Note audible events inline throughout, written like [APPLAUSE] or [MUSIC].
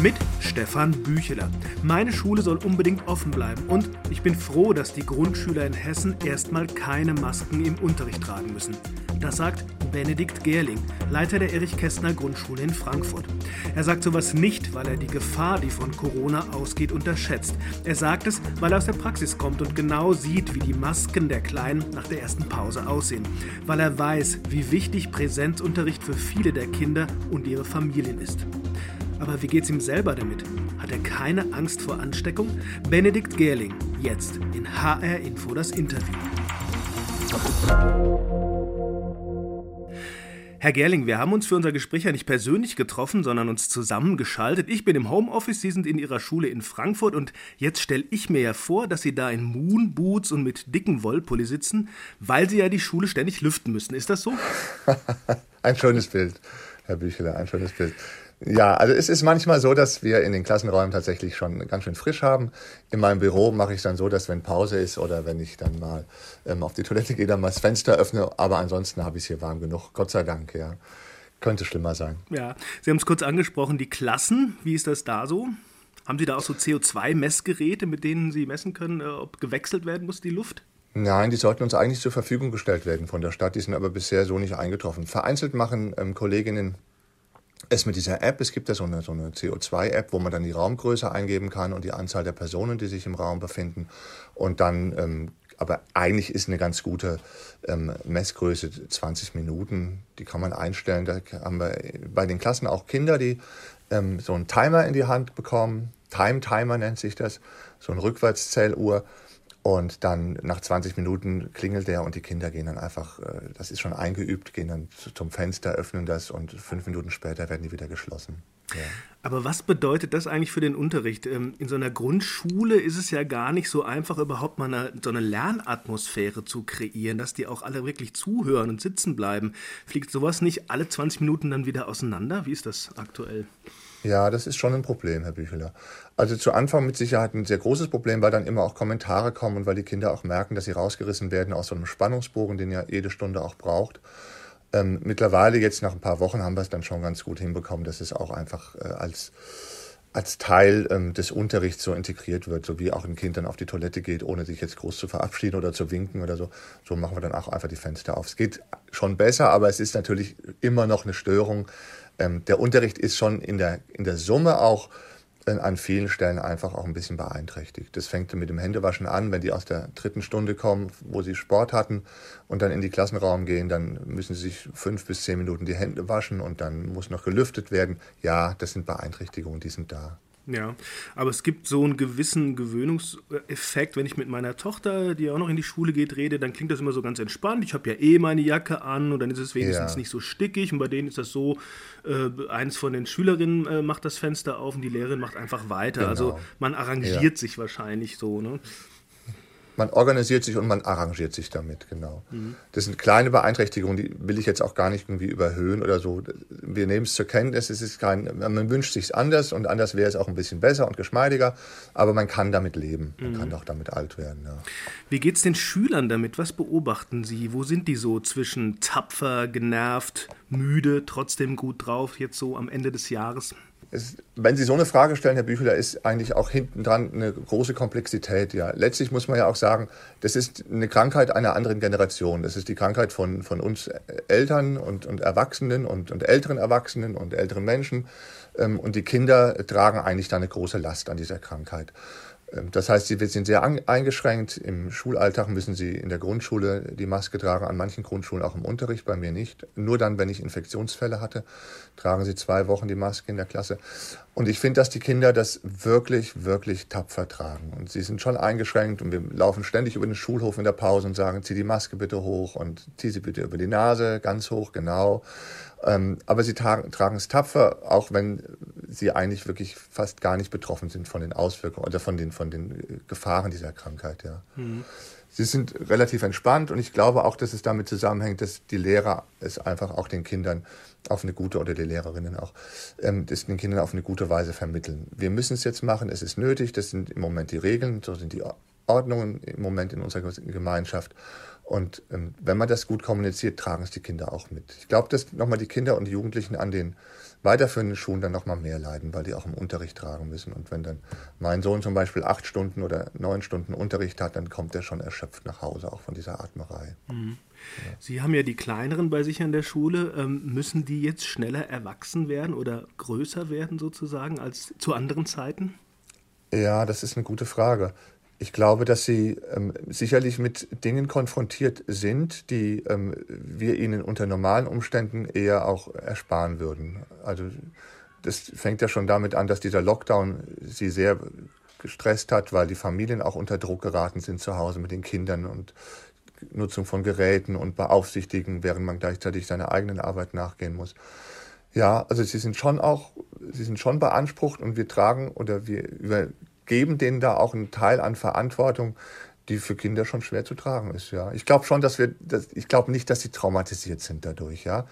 Mit Stefan Bücheler. Meine Schule soll unbedingt offen bleiben und ich bin froh, dass die Grundschüler in Hessen erstmal keine Masken im Unterricht tragen müssen. Das sagt Benedikt Gerling, Leiter der Erich-Kästner Grundschule in Frankfurt. Er sagt sowas nicht, weil er die Gefahr, die von Corona ausgeht, unterschätzt. Er sagt es, weil er aus der Praxis kommt und genau sieht, wie die Masken der Kleinen nach der ersten Pause aussehen. Weil er weiß, wie wichtig Präsenzunterricht für viele der Kinder und ihre Familien ist. Aber wie geht's ihm selber damit? Hat er keine Angst vor Ansteckung? Benedikt Gerling, jetzt in HR Info das Interview. Herr Gerling, wir haben uns für unser Gespräch ja nicht persönlich getroffen, sondern uns zusammengeschaltet. Ich bin im Homeoffice, Sie sind in Ihrer Schule in Frankfurt und jetzt stelle ich mir ja vor, dass Sie da in Moonboots und mit dicken Wollpulli sitzen, weil Sie ja die Schule ständig lüften müssen. Ist das so? [LAUGHS] ein schönes Bild, Herr Bücheler, ein schönes Bild. Ja, also es ist manchmal so, dass wir in den Klassenräumen tatsächlich schon ganz schön frisch haben. In meinem Büro mache ich es dann so, dass wenn Pause ist oder wenn ich dann mal ähm, auf die Toilette gehe, dann mal das Fenster öffne. Aber ansonsten habe ich es hier warm genug. Gott sei Dank, ja. Könnte schlimmer sein. Ja, Sie haben es kurz angesprochen, die Klassen. Wie ist das da so? Haben Sie da auch so CO2-Messgeräte, mit denen Sie messen können, äh, ob gewechselt werden muss, die Luft? Nein, die sollten uns eigentlich zur Verfügung gestellt werden von der Stadt. Die sind aber bisher so nicht eingetroffen. Vereinzelt machen ähm, Kolleginnen es mit dieser App, es gibt ja so eine, so eine CO2-App, wo man dann die Raumgröße eingeben kann und die Anzahl der Personen, die sich im Raum befinden. Und dann, ähm, aber eigentlich ist eine ganz gute ähm, Messgröße 20 Minuten, die kann man einstellen. Da haben wir bei den Klassen auch Kinder, die ähm, so einen Timer in die Hand bekommen. Time-Timer nennt sich das, so eine Rückwärtszähluhr. Und dann nach 20 Minuten klingelt der und die Kinder gehen dann einfach, äh, das ist schon eingeübt, gehen dann zum Fenster, öffnen das und fünf Minuten später werden die wieder geschlossen. Ja. Aber was bedeutet das eigentlich für den Unterricht? Ähm, in so einer Grundschule ist es ja gar nicht so einfach, überhaupt mal eine, so eine Lernatmosphäre zu kreieren, dass die auch alle wirklich zuhören und sitzen bleiben. Fliegt sowas nicht alle 20 Minuten dann wieder auseinander? Wie ist das aktuell? Ja, das ist schon ein Problem, Herr Bücheler. Also zu Anfang mit Sicherheit ein sehr großes Problem, weil dann immer auch Kommentare kommen und weil die Kinder auch merken, dass sie rausgerissen werden aus so einem Spannungsbogen, den ja jede Stunde auch braucht. Ähm, mittlerweile, jetzt nach ein paar Wochen, haben wir es dann schon ganz gut hinbekommen, dass es auch einfach äh, als, als Teil ähm, des Unterrichts so integriert wird, so wie auch ein Kind dann auf die Toilette geht, ohne sich jetzt groß zu verabschieden oder zu winken oder so. So machen wir dann auch einfach die Fenster auf. Es geht schon besser, aber es ist natürlich immer noch eine Störung ähm, der Unterricht ist schon in der, in der Summe auch äh, an vielen Stellen einfach auch ein bisschen beeinträchtigt. Das fängt mit dem Händewaschen an, wenn die aus der dritten Stunde kommen, wo sie Sport hatten und dann in die Klassenraum gehen, dann müssen sie sich fünf bis zehn Minuten die Hände waschen und dann muss noch gelüftet werden. Ja, das sind Beeinträchtigungen, die sind da. Ja, aber es gibt so einen gewissen Gewöhnungseffekt. Wenn ich mit meiner Tochter, die auch noch in die Schule geht, rede, dann klingt das immer so ganz entspannt. Ich habe ja eh meine Jacke an und dann ist es wenigstens ja. nicht so stickig. Und bei denen ist das so, äh, eins von den Schülerinnen äh, macht das Fenster auf und die Lehrerin macht einfach weiter. Genau. Also man arrangiert ja. sich wahrscheinlich so. Ne? Man organisiert sich und man arrangiert sich damit, genau. Mhm. Das sind kleine Beeinträchtigungen, die will ich jetzt auch gar nicht irgendwie überhöhen oder so. Wir nehmen es zur Kenntnis, es ist kein, man wünscht sich anders und anders wäre es auch ein bisschen besser und geschmeidiger, aber man kann damit leben, man mhm. kann auch damit alt werden. Ja. Wie geht es den Schülern damit? Was beobachten Sie? Wo sind die so zwischen tapfer, genervt, müde, trotzdem gut drauf, jetzt so am Ende des Jahres? Es, wenn Sie so eine Frage stellen, Herr Bücheler, ist eigentlich auch hinten dran eine große Komplexität. Ja. Letztlich muss man ja auch sagen, das ist eine Krankheit einer anderen Generation. Das ist die Krankheit von, von uns Eltern und, und Erwachsenen und, und älteren Erwachsenen und älteren Menschen. Ähm, und die Kinder tragen eigentlich da eine große Last an dieser Krankheit. Ähm, das heißt, sie sind sehr eingeschränkt. Im Schulalltag müssen sie in der Grundschule die Maske tragen, an manchen Grundschulen auch im Unterricht, bei mir nicht. Nur dann, wenn ich Infektionsfälle hatte, tragen sie zwei Wochen die Maske in der Klasse. Und ich finde, dass die Kinder das wirklich, wirklich tapfer tragen. Und sie sind schon eingeschränkt und wir laufen ständig über den Schulhof in der Pause und sagen, zieh die Maske bitte hoch und zieh sie bitte über die Nase, ganz hoch, genau. Ähm, aber sie tragen, tragen es tapfer, auch wenn sie eigentlich wirklich fast gar nicht betroffen sind von den Auswirkungen oder von den, von den Gefahren dieser Krankheit. Ja. Mhm. Sie sind relativ entspannt und ich glaube auch, dass es damit zusammenhängt, dass die Lehrer es einfach auch den Kindern auf eine gute oder die Lehrerinnen auch, ähm, das den Kindern auf eine gute Weise vermitteln. Wir müssen es jetzt machen, es ist nötig, das sind im Moment die Regeln, so sind die Ordnungen im Moment in unserer Gemeinschaft. Und ähm, wenn man das gut kommuniziert, tragen es die Kinder auch mit. Ich glaube, dass nochmal die Kinder und die Jugendlichen an den weiterführenden Schulen dann nochmal mehr leiden, weil die auch im Unterricht tragen müssen. Und wenn dann mein Sohn zum Beispiel acht Stunden oder neun Stunden Unterricht hat, dann kommt er schon erschöpft nach Hause, auch von dieser Atmerei. Mhm. Ja. Sie haben ja die Kleineren bei sich an der Schule. Ähm, müssen die jetzt schneller erwachsen werden oder größer werden sozusagen als zu anderen Zeiten? Ja, das ist eine gute Frage. Ich glaube, dass sie ähm, sicherlich mit Dingen konfrontiert sind, die ähm, wir ihnen unter normalen Umständen eher auch ersparen würden. Also das fängt ja schon damit an, dass dieser Lockdown sie sehr gestresst hat, weil die Familien auch unter Druck geraten sind zu Hause mit den Kindern und Nutzung von Geräten und Beaufsichtigen, während man gleichzeitig seiner eigenen Arbeit nachgehen muss. Ja, also sie sind schon auch, sie sind schon beansprucht und wir tragen oder wir übergeben denen da auch einen Teil an Verantwortung, die für Kinder schon schwer zu tragen ist. Ja, ich glaube schon, dass wir, dass, ich glaube nicht, dass sie traumatisiert sind dadurch. Ja,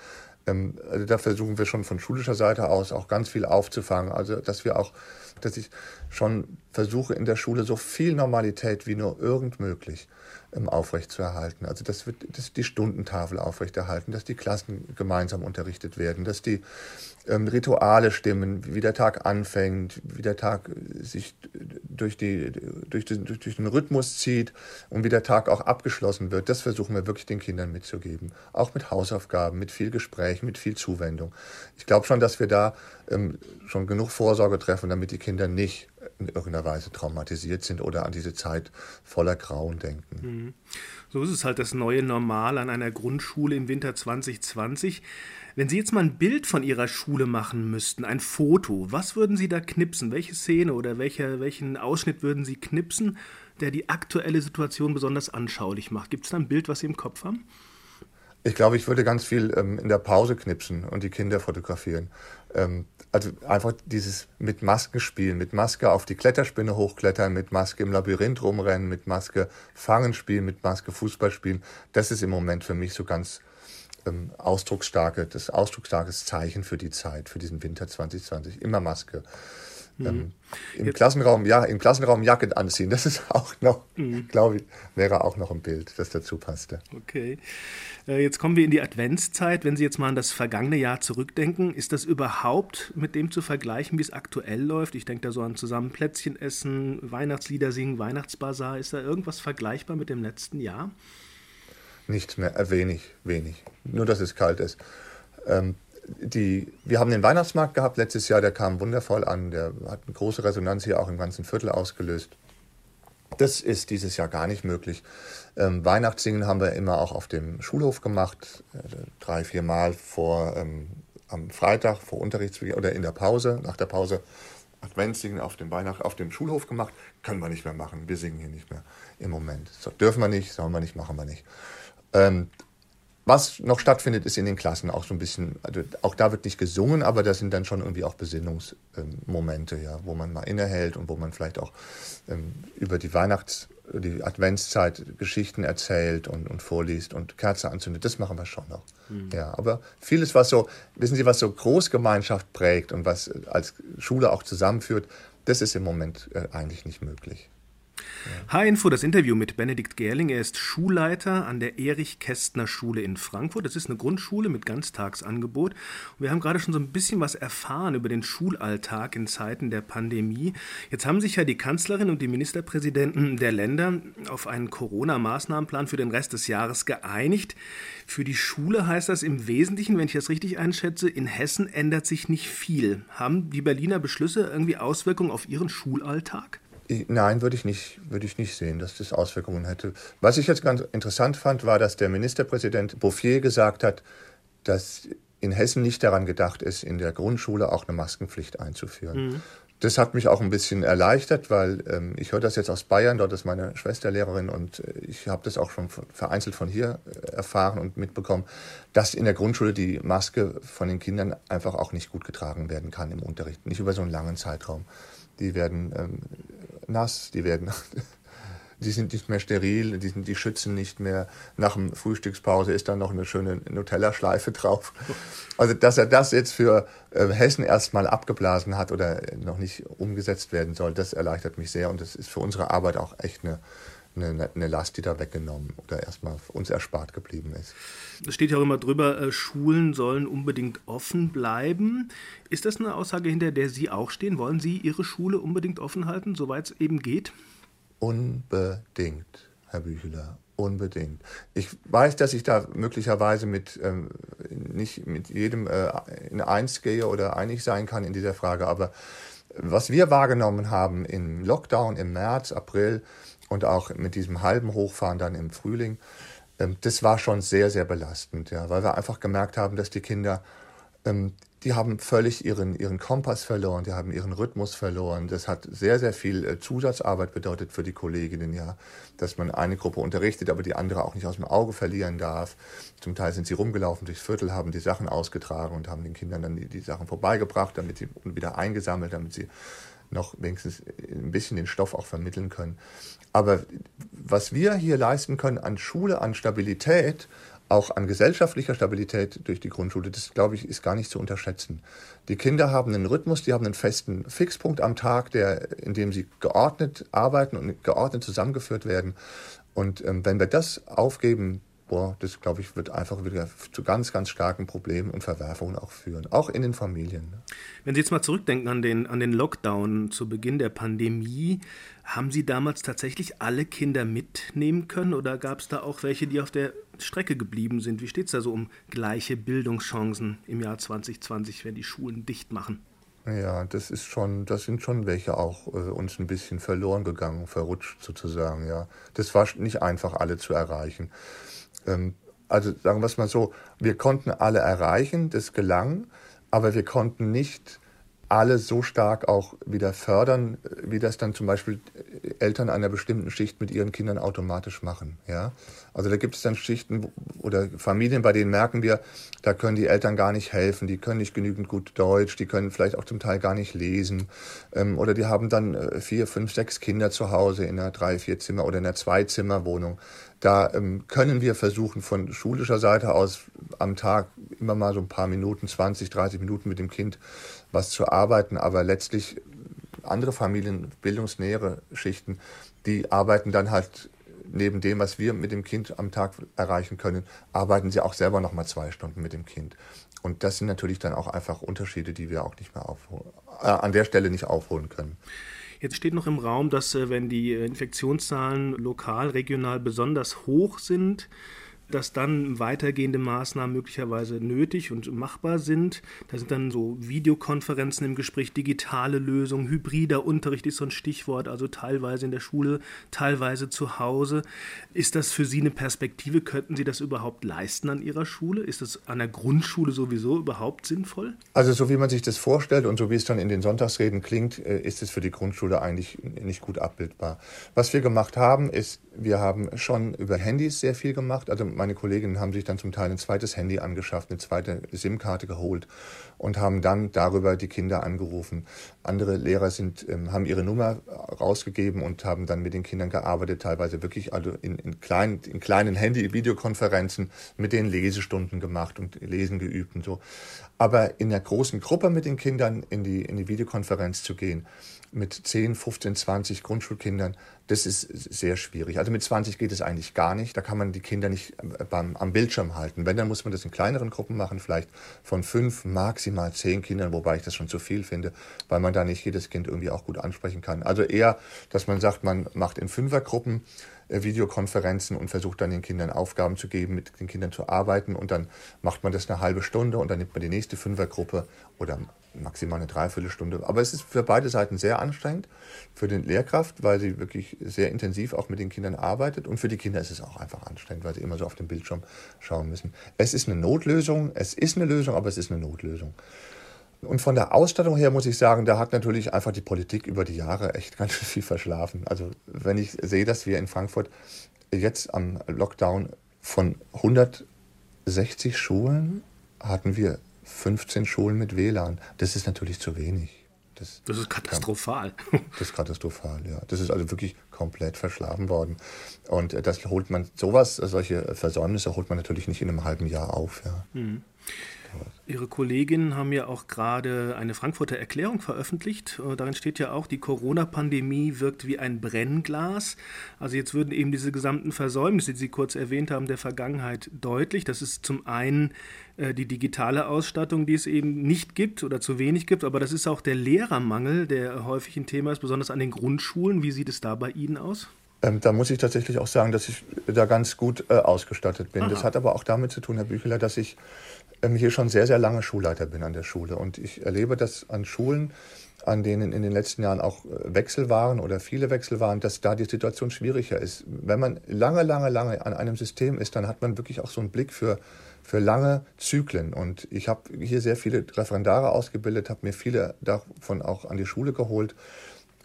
ähm, also da versuchen wir schon von schulischer Seite aus auch ganz viel aufzufangen. Also dass wir auch, dass ich schon versuche in der Schule so viel Normalität wie nur irgend möglich ähm, aufrechtzuerhalten. Also dass wir dass die Stundentafel aufrechterhalten, dass die Klassen gemeinsam unterrichtet werden, dass die ähm, Rituale stimmen, wie der Tag anfängt, wie der Tag sich durch, die, durch, den, durch den Rhythmus zieht und wie der Tag auch abgeschlossen wird. Das versuchen wir wirklich den Kindern mitzugeben. Auch mit Hausaufgaben, mit viel Gespräch, mit viel Zuwendung. Ich glaube schon, dass wir da ähm, schon genug Vorsorge treffen, damit die Kinder nicht in irgendeiner Weise traumatisiert sind oder an diese Zeit voller Grauen denken. Mhm. So ist es halt das neue Normal an einer Grundschule im Winter 2020. Wenn Sie jetzt mal ein Bild von Ihrer Schule machen müssten, ein Foto, was würden Sie da knipsen? Welche Szene oder welche, welchen Ausschnitt würden Sie knipsen, der die aktuelle Situation besonders anschaulich macht? Gibt es da ein Bild, was Sie im Kopf haben? Ich glaube, ich würde ganz viel ähm, in der Pause knipsen und die Kinder fotografieren. Ähm, also einfach dieses mit Masken spielen, mit Maske auf die Kletterspinne hochklettern, mit Maske im Labyrinth rumrennen, mit Maske fangen spielen, mit Maske Fußball spielen. Das ist im Moment für mich so ganz ähm, ausdrucksstarke, das ausdrucksstarkes Zeichen für die Zeit, für diesen Winter 2020. Immer Maske. Mhm. Ähm, Im Jetzt. Klassenraum, ja, im Klassenraum Jacke anziehen, das ist [LAUGHS] auch noch, mhm. glaube ich, wäre auch noch ein Bild, das dazu passte. Okay. Äh, jetzt kommen wir in die Adventszeit. Wenn Sie jetzt mal an das vergangene Jahr zurückdenken, ist das überhaupt mit dem zu vergleichen, wie es aktuell läuft? Ich denke da so an zusammen Plätzchen essen, Weihnachtslieder singen, Weihnachtsbazar. Ist da irgendwas vergleichbar mit dem letzten Jahr? Nichts mehr, äh, wenig, wenig. Nur, dass es kalt ist. Ähm, die, wir haben den Weihnachtsmarkt gehabt letztes Jahr, der kam wundervoll an. Der hat eine große Resonanz hier auch im ganzen Viertel ausgelöst. Das ist dieses Jahr gar nicht möglich. Ähm, Weihnachtssingen haben wir immer auch auf dem Schulhof gemacht, äh, drei, vier Mal vor, ähm, am Freitag vor Unterrichtsbeginn oder in der Pause, nach der Pause Adventssingen auf dem, Weihnacht, auf dem Schulhof gemacht. Können wir nicht mehr machen. Wir singen hier nicht mehr im Moment. So, dürfen wir nicht, sollen wir nicht, machen wir nicht. Ähm, was noch stattfindet, ist in den Klassen auch so ein bisschen, also auch da wird nicht gesungen, aber das sind dann schon irgendwie auch Besinnungsmomente, ja, wo man mal innehält und wo man vielleicht auch ähm, über die Weihnachts-, die Adventszeit Geschichten erzählt und, und vorliest und Kerze anzündet. Das machen wir schon noch. Mhm. Ja, aber vieles, was so, wissen Sie, was so Großgemeinschaft prägt und was als Schule auch zusammenführt, das ist im Moment äh, eigentlich nicht möglich. H-Info, das Interview mit Benedikt Gerling. Er ist Schulleiter an der Erich-Kästner-Schule in Frankfurt. Das ist eine Grundschule mit Ganztagsangebot. wir haben gerade schon so ein bisschen was erfahren über den Schulalltag in Zeiten der Pandemie. Jetzt haben sich ja die Kanzlerin und die Ministerpräsidenten der Länder auf einen Corona-Maßnahmenplan für den Rest des Jahres geeinigt. Für die Schule heißt das im Wesentlichen, wenn ich das richtig einschätze, in Hessen ändert sich nicht viel. Haben die Berliner Beschlüsse irgendwie Auswirkungen auf Ihren Schulalltag? Nein, würde ich, nicht, würde ich nicht sehen, dass das Auswirkungen hätte. Was ich jetzt ganz interessant fand, war, dass der Ministerpräsident Bouffier gesagt hat, dass in Hessen nicht daran gedacht ist, in der Grundschule auch eine Maskenpflicht einzuführen. Mhm. Das hat mich auch ein bisschen erleichtert, weil ähm, ich höre das jetzt aus Bayern, dort ist meine Schwester Lehrerin und äh, ich habe das auch schon vereinzelt von hier äh, erfahren und mitbekommen, dass in der Grundschule die Maske von den Kindern einfach auch nicht gut getragen werden kann im Unterricht, nicht über so einen langen Zeitraum. Die werden ähm, nass, die werden, [LAUGHS] die sind nicht mehr steril, die, sind, die schützen nicht mehr. Nach dem Frühstückspause ist dann noch eine schöne Nutella-Schleife drauf. Also, dass er das jetzt für äh, Hessen erstmal abgeblasen hat oder noch nicht umgesetzt werden soll, das erleichtert mich sehr und das ist für unsere Arbeit auch echt eine, eine, eine Last, die da weggenommen oder erstmal uns erspart geblieben ist. Es steht ja auch immer drüber, äh, Schulen sollen unbedingt offen bleiben. Ist das eine Aussage, hinter der Sie auch stehen? Wollen Sie Ihre Schule unbedingt offen halten, soweit es eben geht? Unbedingt, Herr Bücheler, unbedingt. Ich weiß, dass ich da möglicherweise mit ähm, nicht mit jedem äh, in eins gehe oder einig sein kann in dieser Frage, aber was wir wahrgenommen haben im Lockdown im März, April und auch mit diesem halben Hochfahren dann im Frühling, ähm, das war schon sehr, sehr belastend, ja, weil wir einfach gemerkt haben, dass die Kinder ähm, die haben völlig ihren, ihren Kompass verloren, die haben ihren Rhythmus verloren. Das hat sehr, sehr viel äh, Zusatzarbeit bedeutet für die Kolleginnen, ja, dass man eine Gruppe unterrichtet, aber die andere auch nicht aus dem Auge verlieren darf. Zum Teil sind sie rumgelaufen durchs Viertel, haben die Sachen ausgetragen und haben den Kindern dann die, die Sachen vorbeigebracht, damit sie wieder eingesammelt, damit sie noch wenigstens ein bisschen den Stoff auch vermitteln können. Aber was wir hier leisten können an Schule, an Stabilität, auch an gesellschaftlicher Stabilität durch die Grundschule, das glaube ich, ist gar nicht zu unterschätzen. Die Kinder haben einen Rhythmus, die haben einen festen Fixpunkt am Tag, der, in dem sie geordnet arbeiten und geordnet zusammengeführt werden. Und ähm, wenn wir das aufgeben, boah, das glaube ich, wird einfach wieder zu ganz, ganz starken Problemen und Verwerfungen auch führen, auch in den Familien. Ne? Wenn Sie jetzt mal zurückdenken an den, an den Lockdown zu Beginn der Pandemie, haben Sie damals tatsächlich alle Kinder mitnehmen können oder gab es da auch welche, die auf der Strecke geblieben sind? Wie steht es da so um gleiche Bildungschancen im Jahr 2020, wenn die Schulen dicht machen? Ja, das ist schon, das sind schon welche auch äh, uns ein bisschen verloren gegangen, verrutscht sozusagen, ja. Das war nicht einfach, alle zu erreichen. Ähm, also sagen wir es mal so, wir konnten alle erreichen, das gelang, aber wir konnten nicht alle so stark auch wieder fördern, wie das dann zum Beispiel Eltern einer bestimmten Schicht mit ihren Kindern automatisch machen. Ja? Also da gibt es dann Schichten oder Familien, bei denen merken wir, da können die Eltern gar nicht helfen, die können nicht genügend gut Deutsch, die können vielleicht auch zum Teil gar nicht lesen ähm, oder die haben dann äh, vier, fünf, sechs Kinder zu Hause in einer drei, vier Zimmer oder in einer Zwei-Zimmer-Wohnung. Da ähm, können wir versuchen, von schulischer Seite aus am Tag immer mal so ein paar Minuten, 20, 30 Minuten mit dem Kind was zu arbeiten, aber letztlich andere Familien, bildungsnähere Schichten, die arbeiten dann halt neben dem, was wir mit dem Kind am Tag erreichen können, arbeiten sie auch selber noch mal zwei Stunden mit dem Kind. Und das sind natürlich dann auch einfach Unterschiede, die wir auch nicht mehr aufholen, äh, an der Stelle nicht aufholen können. Jetzt steht noch im Raum, dass äh, wenn die äh, Infektionszahlen lokal, regional besonders hoch sind, dass dann weitergehende Maßnahmen möglicherweise nötig und machbar sind. Da sind dann so Videokonferenzen im Gespräch, digitale Lösungen, hybrider Unterricht ist so ein Stichwort, also teilweise in der Schule, teilweise zu Hause. Ist das für Sie eine Perspektive? Könnten Sie das überhaupt leisten an Ihrer Schule? Ist das an der Grundschule sowieso überhaupt sinnvoll? Also so wie man sich das vorstellt und so wie es dann in den Sonntagsreden klingt, äh, ist es für die Grundschule eigentlich nicht gut abbildbar. Was wir gemacht haben, ist, wir haben schon über Handys sehr viel gemacht. Also meine Kolleginnen haben sich dann zum Teil ein zweites Handy angeschafft, eine zweite SIM-Karte geholt und haben dann darüber die Kinder angerufen. Andere Lehrer sind, ähm, haben ihre Nummer rausgegeben und haben dann mit den Kindern gearbeitet, teilweise wirklich also in, in, klein, in kleinen Handy-Videokonferenzen mit den Lesestunden gemacht und Lesen geübt und so. Aber in der großen Gruppe mit den Kindern in die, in die Videokonferenz zu gehen, mit 10, 15, 20 Grundschulkindern, das ist sehr schwierig. Also mit 20 geht es eigentlich gar nicht. Da kann man die Kinder nicht äh, beim, am Bildschirm halten. Wenn, dann muss man das in kleineren Gruppen machen, vielleicht von fünf, maximal zehn Kindern, wobei ich das schon zu viel finde, weil man da nicht jedes Kind irgendwie auch gut ansprechen kann. Also eher, dass man sagt, man macht in Fünfergruppen Videokonferenzen und versucht dann den Kindern Aufgaben zu geben, mit den Kindern zu arbeiten und dann macht man das eine halbe Stunde und dann nimmt man die nächste Fünfergruppe oder maximal eine Dreiviertelstunde. Aber es ist für beide Seiten sehr anstrengend. Für den Lehrkraft, weil sie wirklich sehr intensiv auch mit den Kindern arbeitet. Und für die Kinder ist es auch einfach anstrengend, weil sie immer so auf den Bildschirm schauen müssen. Es ist eine Notlösung. Es ist eine Lösung, aber es ist eine Notlösung. Und von der Ausstattung her muss ich sagen, da hat natürlich einfach die Politik über die Jahre echt ganz [LAUGHS] viel verschlafen. Also wenn ich sehe, dass wir in Frankfurt jetzt am Lockdown von 160 Schulen hatten wir 15 Schulen mit WLAN. Das ist natürlich zu wenig. Das, das ist katastrophal. [LAUGHS] Das ist katastrophal, ja. Das ist also wirklich komplett verschlafen worden. Und das holt man, sowas, solche Versäumnisse holt man natürlich nicht in einem halben Jahr auf, ja. Mhm. Ihre Kolleginnen haben ja auch gerade eine Frankfurter Erklärung veröffentlicht. Äh, darin steht ja auch, die Corona-Pandemie wirkt wie ein Brennglas. Also jetzt würden eben diese gesamten Versäumnisse, die Sie kurz erwähnt haben, der Vergangenheit deutlich. Das ist zum einen äh, die digitale Ausstattung, die es eben nicht gibt oder zu wenig gibt, aber das ist auch der Lehrermangel, der häufig ein Thema ist, besonders an den Grundschulen. Wie sieht es da bei Ihnen aus? Ähm, da muss ich tatsächlich auch sagen, dass ich da ganz gut äh, ausgestattet bin. Aha. Das hat aber auch damit zu tun, Herr Bücheler, dass ich ähm, hier schon sehr, sehr lange Schulleiter bin an der Schule. Und ich erlebe das an Schulen, an denen in den letzten Jahren auch äh, Wechsel waren oder viele Wechsel waren, dass da die Situation schwieriger ist. Wenn man lange, lange, lange an einem System ist, dann hat man wirklich auch so einen Blick für, für lange Zyklen. Und ich habe hier sehr viele Referendare ausgebildet, habe mir viele davon auch an die Schule geholt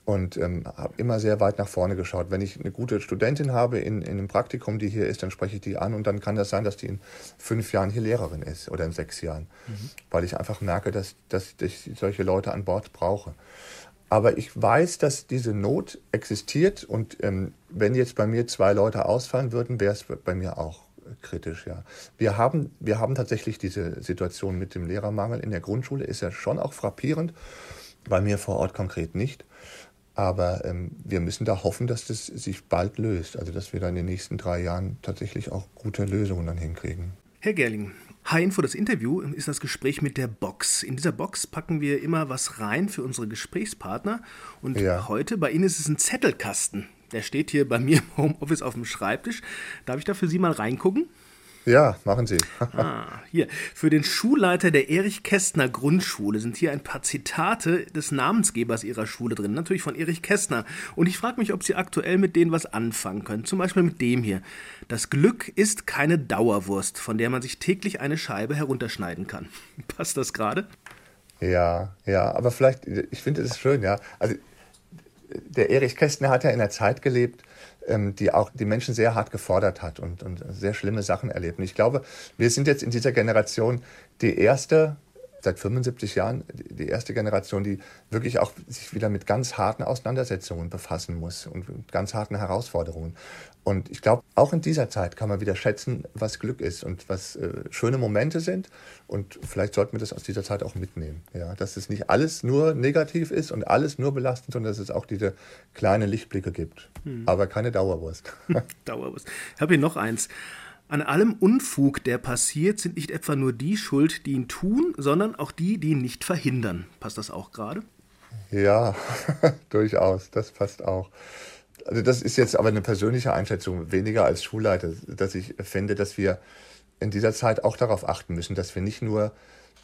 und ähm, habe immer sehr weit nach vorne geschaut. Wenn ich eine gute Studentin habe in, in einem Praktikum, die hier ist, dann spreche ich die an und dann kann das sein, dass die in fünf Jahren hier Lehrerin ist oder in sechs Jahren, mhm. weil ich einfach merke, dass, dass ich solche Leute an Bord brauche. Aber ich weiß, dass diese Not existiert und ähm, wenn jetzt bei mir zwei Leute ausfallen würden, wäre es bei mir auch kritisch, ja. Wir haben, wir haben tatsächlich diese Situation mit dem Lehrermangel in der Grundschule, ist ja schon auch frappierend, bei mir vor Ort konkret nicht. Aber ähm, wir müssen da hoffen, dass das sich bald löst. Also dass wir da in den nächsten drei Jahren tatsächlich auch gute Lösungen dann hinkriegen. Herr Gerling, H-Info, das Interview ist das Gespräch mit der Box. In dieser Box packen wir immer was rein für unsere Gesprächspartner. Und ja. heute bei Ihnen ist es ein Zettelkasten. Der steht hier bei mir im Homeoffice auf dem Schreibtisch. Darf ich da für Sie mal reingucken? Ja, machen Sie. [LAUGHS] ah, hier. Für den Schulleiter der Erich Kästner Grundschule sind hier ein paar Zitate des Namensgebers Ihrer Schule drin. Natürlich von Erich Kästner. Und ich frage mich, ob Sie aktuell mit denen was anfangen können. Zum Beispiel mit dem hier. Das Glück ist keine Dauerwurst, von der man sich täglich eine Scheibe herunterschneiden kann. [LAUGHS] Passt das gerade? Ja, ja. Aber vielleicht, ich finde es schön, ja. Also, der Erich Kästner hat ja in der Zeit gelebt, die auch die Menschen sehr hart gefordert hat und, und sehr schlimme Sachen erlebt. Und ich glaube, wir sind jetzt in dieser Generation die erste seit 75 Jahren die erste Generation, die wirklich auch sich wieder mit ganz harten Auseinandersetzungen befassen muss und mit ganz harten Herausforderungen. Und ich glaube, auch in dieser Zeit kann man wieder schätzen, was Glück ist und was äh, schöne Momente sind. Und vielleicht sollten wir das aus dieser Zeit auch mitnehmen. Ja, dass es nicht alles nur negativ ist und alles nur belastend, sondern dass es auch diese kleinen Lichtblicke gibt. Hm. Aber keine Dauerwurst. [LAUGHS] Dauerwurst. Ich habe hier noch eins. An allem Unfug, der passiert, sind nicht etwa nur die schuld, die ihn tun, sondern auch die, die ihn nicht verhindern. Passt das auch gerade? Ja, [LAUGHS] durchaus. Das passt auch. Also das ist jetzt aber eine persönliche Einschätzung, weniger als Schulleiter, dass ich finde, dass wir in dieser Zeit auch darauf achten müssen, dass wir nicht nur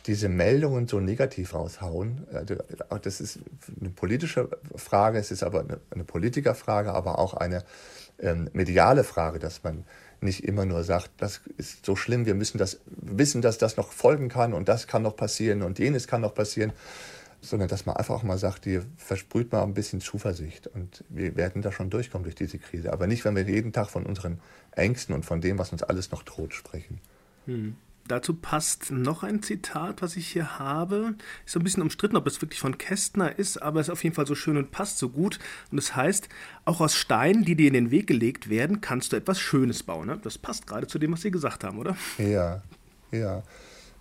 diese Meldungen so negativ raushauen. Also, das ist eine politische Frage, es ist aber eine, Politikerfrage, aber auch eine ähm, mediale Frage, dass man nicht immer nur sagt, das ist so schlimm, wir müssen das wissen, dass das noch folgen kann und das kann noch passieren und jenes kann noch passieren, sondern dass man einfach auch mal sagt, ihr versprüht mal ein bisschen Zuversicht und wir werden da schon durchkommen durch diese Krise. Aber nicht, wenn wir jeden Tag von unseren Ängsten und von dem, was uns alles noch droht, sprechen. Hm. Dazu passt noch ein Zitat, was ich hier habe. Ist so ein bisschen umstritten, ob es wirklich von Kästner ist, aber es ist auf jeden Fall so schön und passt so gut. Und es das heißt, auch aus Steinen, die dir in den Weg gelegt werden, kannst du etwas Schönes bauen. Ne? Das passt gerade zu dem, was Sie gesagt haben, oder? Ja, ja.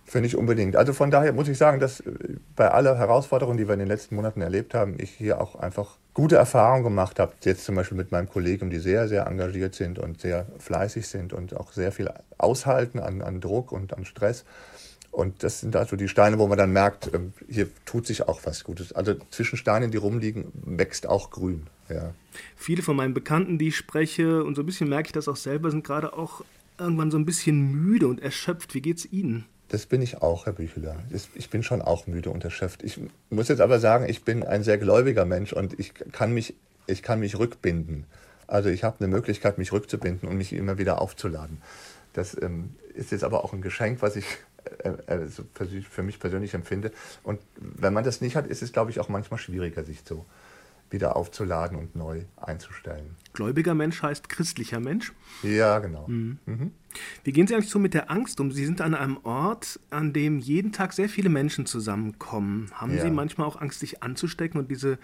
Finde ich unbedingt. Also von daher muss ich sagen, dass äh, bei aller Herausforderungen, die wir in den letzten Monaten erlebt haben, ich hier auch einfach gute Erfahrungen gemacht habe. Jetzt zum Beispiel mit meinem Kollegen, die sehr, sehr engagiert sind und sehr fleißig sind und auch sehr viel aushalten an, an Druck und an Stress. Und das sind also die Steine, wo man dann merkt, ähm, hier tut sich auch was Gutes. Also zwischen Steinen, die rumliegen, wächst auch Grün. Ja. Viele von meinen Bekannten, die ich spreche, und so ein bisschen merke ich das auch selber, sind gerade auch irgendwann so ein bisschen müde und erschöpft. Wie geht's Ihnen? Das bin ich auch, Herr Bücheler. Ich bin schon auch müde und erschöpft. Ich muss jetzt aber sagen, ich bin ein sehr gläubiger Mensch und ich kann mich, ich kann mich rückbinden. Also ich habe eine Möglichkeit, mich rückzubinden und mich immer wieder aufzuladen. Das ähm, ist jetzt aber auch ein Geschenk, was ich äh, äh, für, mich persönlich empfinde. Und wenn man das nicht hat, ist es, glaube ich, auch manchmal schwieriger, sich so wieder aufzuladen und neu einzustellen. Gläubiger Mensch heißt christlicher Mensch? Ja, genau. Mhm. Mhm. Wie gehen Sie eigentlich so mit der Angst um? Sie sind an einem Ort, an dem jeden Tag sehr viele Menschen zusammenkommen. Haben ja. Sie manchmal auch Angst, sich anzustecken und diese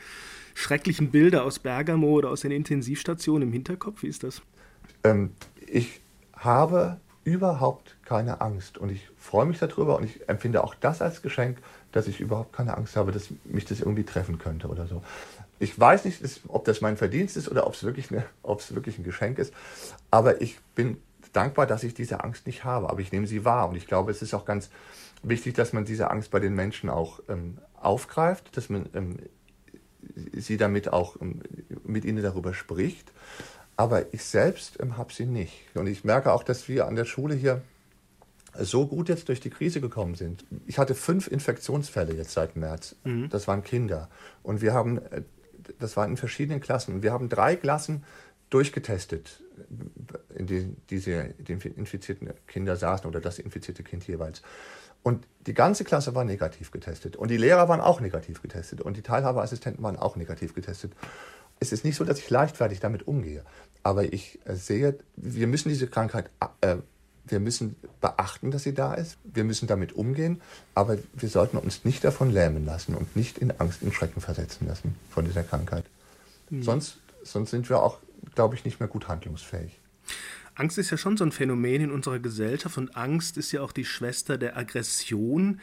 schrecklichen Bilder aus Bergamo oder aus den Intensivstationen im Hinterkopf? Wie ist das? Ähm, ich habe überhaupt keine Angst. Und ich freue mich darüber und ich empfinde auch das als Geschenk, dass ich überhaupt keine Angst habe, dass mich das irgendwie treffen könnte oder so. Ich weiß nicht, ob das mein Verdienst ist oder ob es wirklich, eine, ob es wirklich ein Geschenk ist, aber ich bin dankbar, dass ich diese Angst nicht habe, aber ich nehme sie wahr und ich glaube, es ist auch ganz wichtig, dass man diese Angst bei den Menschen auch ähm, aufgreift, dass man ähm, sie damit auch ähm, mit ihnen darüber spricht. Aber ich selbst ähm, habe sie nicht. Und ich merke auch, dass wir an der Schule hier so gut jetzt durch die Krise gekommen sind. Ich hatte fünf Infektionsfälle jetzt seit März. Mhm. Das waren Kinder. Und wir haben, äh, das waren in verschiedenen Klassen. Und wir haben drei Klassen durchgetestet, in denen diese die infizierten Kinder saßen oder das infizierte Kind jeweils. Und die ganze Klasse war negativ getestet. Und die Lehrer waren auch negativ getestet. Und die Teilhabeassistenten waren auch negativ getestet. Es ist nicht so, dass ich leichtfertig damit umgehe. Aber ich sehe, wir müssen diese Krankheit, äh, wir müssen beachten, dass sie da ist. Wir müssen damit umgehen. Aber wir sollten uns nicht davon lähmen lassen und nicht in Angst und Schrecken versetzen lassen von dieser Krankheit. Mhm. Sonst, sonst sind wir auch, glaube ich, nicht mehr gut handlungsfähig. Angst ist ja schon so ein Phänomen in unserer Gesellschaft und Angst ist ja auch die Schwester der Aggression.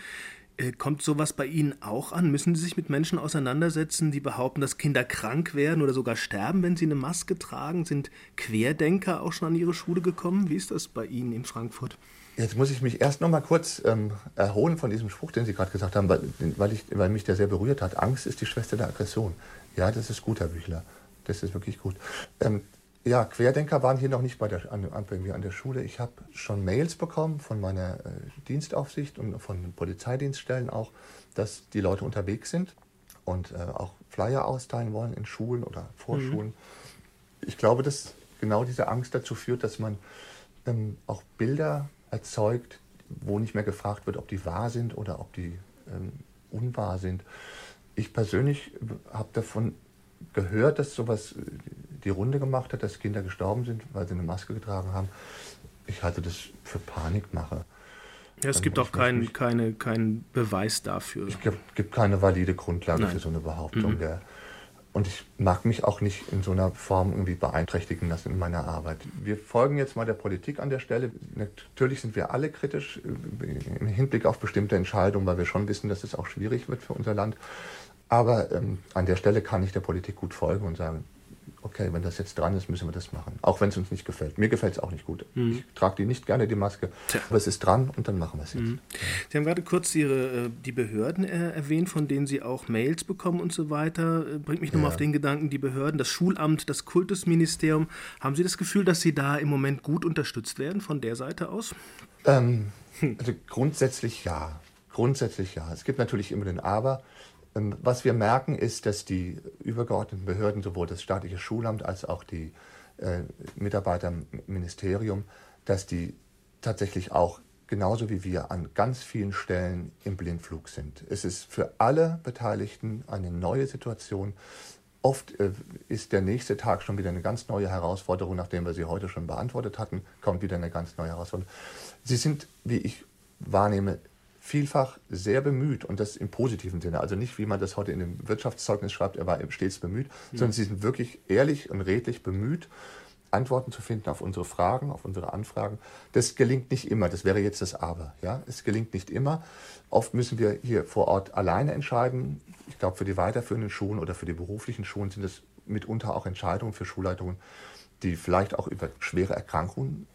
Äh, kommt sowas bei Ihnen auch an? Müssen Sie sich mit Menschen auseinandersetzen, die behaupten, dass Kinder krank werden oder sogar sterben, wenn sie eine Maske tragen? Sind Querdenker auch schon an Ihre Schule gekommen? Wie ist das bei Ihnen in Frankfurt? Jetzt muss ich mich erst noch mal kurz ähm, erholen von diesem Spruch, den Sie gerade gesagt haben, weil, weil, ich, weil mich der sehr berührt hat. Angst ist die Schwester der Aggression. Ja, das ist gut, Herr Büchler. Das ist wirklich gut. Ähm, ja, Querdenker waren hier noch nicht bei, der, an, bei mir an der Schule. Ich habe schon Mails bekommen von meiner äh, Dienstaufsicht und von Polizeidienststellen auch, dass die Leute unterwegs sind und äh, auch Flyer austeilen wollen in Schulen oder Vorschulen. Mhm. Ich glaube, dass genau diese Angst dazu führt, dass man ähm, auch Bilder erzeugt, wo nicht mehr gefragt wird, ob die wahr sind oder ob die ähm, unwahr sind. Ich persönlich habe davon gehört, dass sowas die Runde gemacht hat, dass Kinder gestorben sind, weil sie eine Maske getragen haben. Ich halte das für Panikmache. Ja, es gibt auch keinen kein, kein Beweis dafür. Es gibt, gibt keine valide Grundlage Nein. für so eine Behauptung. Mhm. Und ich mag mich auch nicht in so einer Form irgendwie beeinträchtigen lassen in meiner Arbeit. Wir folgen jetzt mal der Politik an der Stelle. Natürlich sind wir alle kritisch äh, im Hinblick auf bestimmte Entscheidungen, weil wir schon wissen, dass es auch schwierig wird für unser Land. Aber ähm, an der Stelle kann ich der Politik gut folgen und sagen, okay, wenn das jetzt dran ist, müssen wir das machen. Auch wenn es uns nicht gefällt. Mir gefällt es auch nicht gut. Mhm. Ich trage die nicht gerne, die Maske, Tja. aber es ist dran und dann machen wir es jetzt. Mhm. Sie haben gerade kurz Ihre, äh, die Behörden äh, erwähnt, von denen Sie auch Mails bekommen und so weiter. Äh, bringt mich nochmal ja. auf den Gedanken, die Behörden, das Schulamt, das Kultusministerium. Haben Sie das Gefühl, dass Sie da im Moment gut unterstützt werden von der Seite aus? Ähm, also grundsätzlich ja. Grundsätzlich ja. Es gibt natürlich immer den Aber. Ähm, was wir merken, ist, dass die übergeordneten Behörden, sowohl das staatliche Schulamt als auch die äh, Mitarbeiter im Ministerium, dass die tatsächlich auch genauso wie wir an ganz vielen Stellen im Blindflug sind. Es ist für alle Beteiligten eine neue Situation. Oft äh, ist der nächste Tag schon wieder eine ganz neue Herausforderung, nachdem wir sie heute schon beantwortet hatten, kommt wieder eine ganz neue Herausforderung. Sie sind, wie ich wahrnehme, vielfach sehr bemüht und das im positiven Sinne. Also nicht, wie man das heute in dem Wirtschaftszeugnis schreibt, er war stets bemüht, mhm. sondern sie sind wirklich ehrlich und redlich bemüht, Antworten zu finden auf unsere Fragen, auf unsere Anfragen. Das gelingt nicht immer, das wäre jetzt das Aber. Ja? Es gelingt nicht immer. Oft müssen wir hier vor Ort alleine entscheiden. Ich glaube, für die weiterführenden Schulen oder für die beruflichen Schulen sind es mitunter auch Entscheidungen für Schulleitungen, die vielleicht auch über schwere Erkrankungen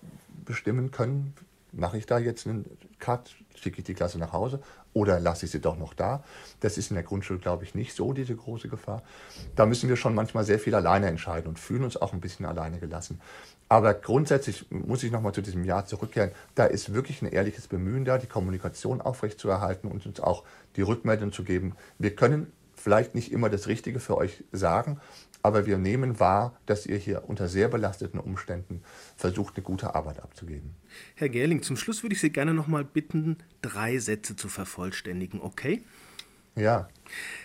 bestimmen können. Mache ich da jetzt einen Cut? schicke ich die Klasse nach Hause oder lasse ich sie doch noch da. Das ist in der Grundschule, glaube ich, nicht so diese große Gefahr. Da müssen wir schon manchmal sehr viel alleine entscheiden und fühlen uns auch ein bisschen alleine gelassen. Aber grundsätzlich muss ich nochmal zu diesem Jahr zurückkehren. Da ist wirklich ein ehrliches Bemühen da, die Kommunikation aufrechtzuerhalten und uns auch die Rückmeldung zu geben. Wir können vielleicht nicht immer das Richtige für euch sagen, aber wir nehmen wahr, dass ihr hier unter sehr belasteten Umständen versucht, eine gute Arbeit abzugeben. Herr Gerling, zum Schluss würde ich Sie gerne noch mal bitten, drei Sätze zu vervollständigen, okay? Ja.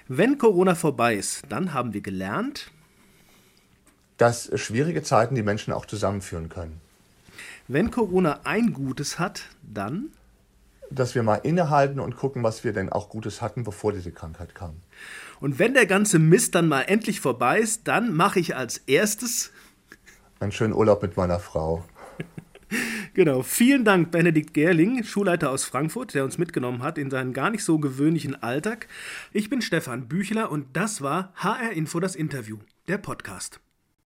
Wenn Corona vorbei ist, dann haben wir gelernt, dass schwierige Zeiten die Menschen auch zusammenführen können. Wenn Corona ein Gutes hat, dann dass wir mal innehalten und gucken, was wir denn auch Gutes hatten, bevor diese Krankheit kam. Und wenn der ganze Mist dann mal endlich vorbei ist, dann mache ich als erstes einen schönen Urlaub mit meiner Frau. Genau. Vielen Dank, Benedikt Gerling, Schulleiter aus Frankfurt, der uns mitgenommen hat in seinen gar nicht so gewöhnlichen Alltag. Ich bin Stefan Büchler und das war HR Info das Interview, der Podcast.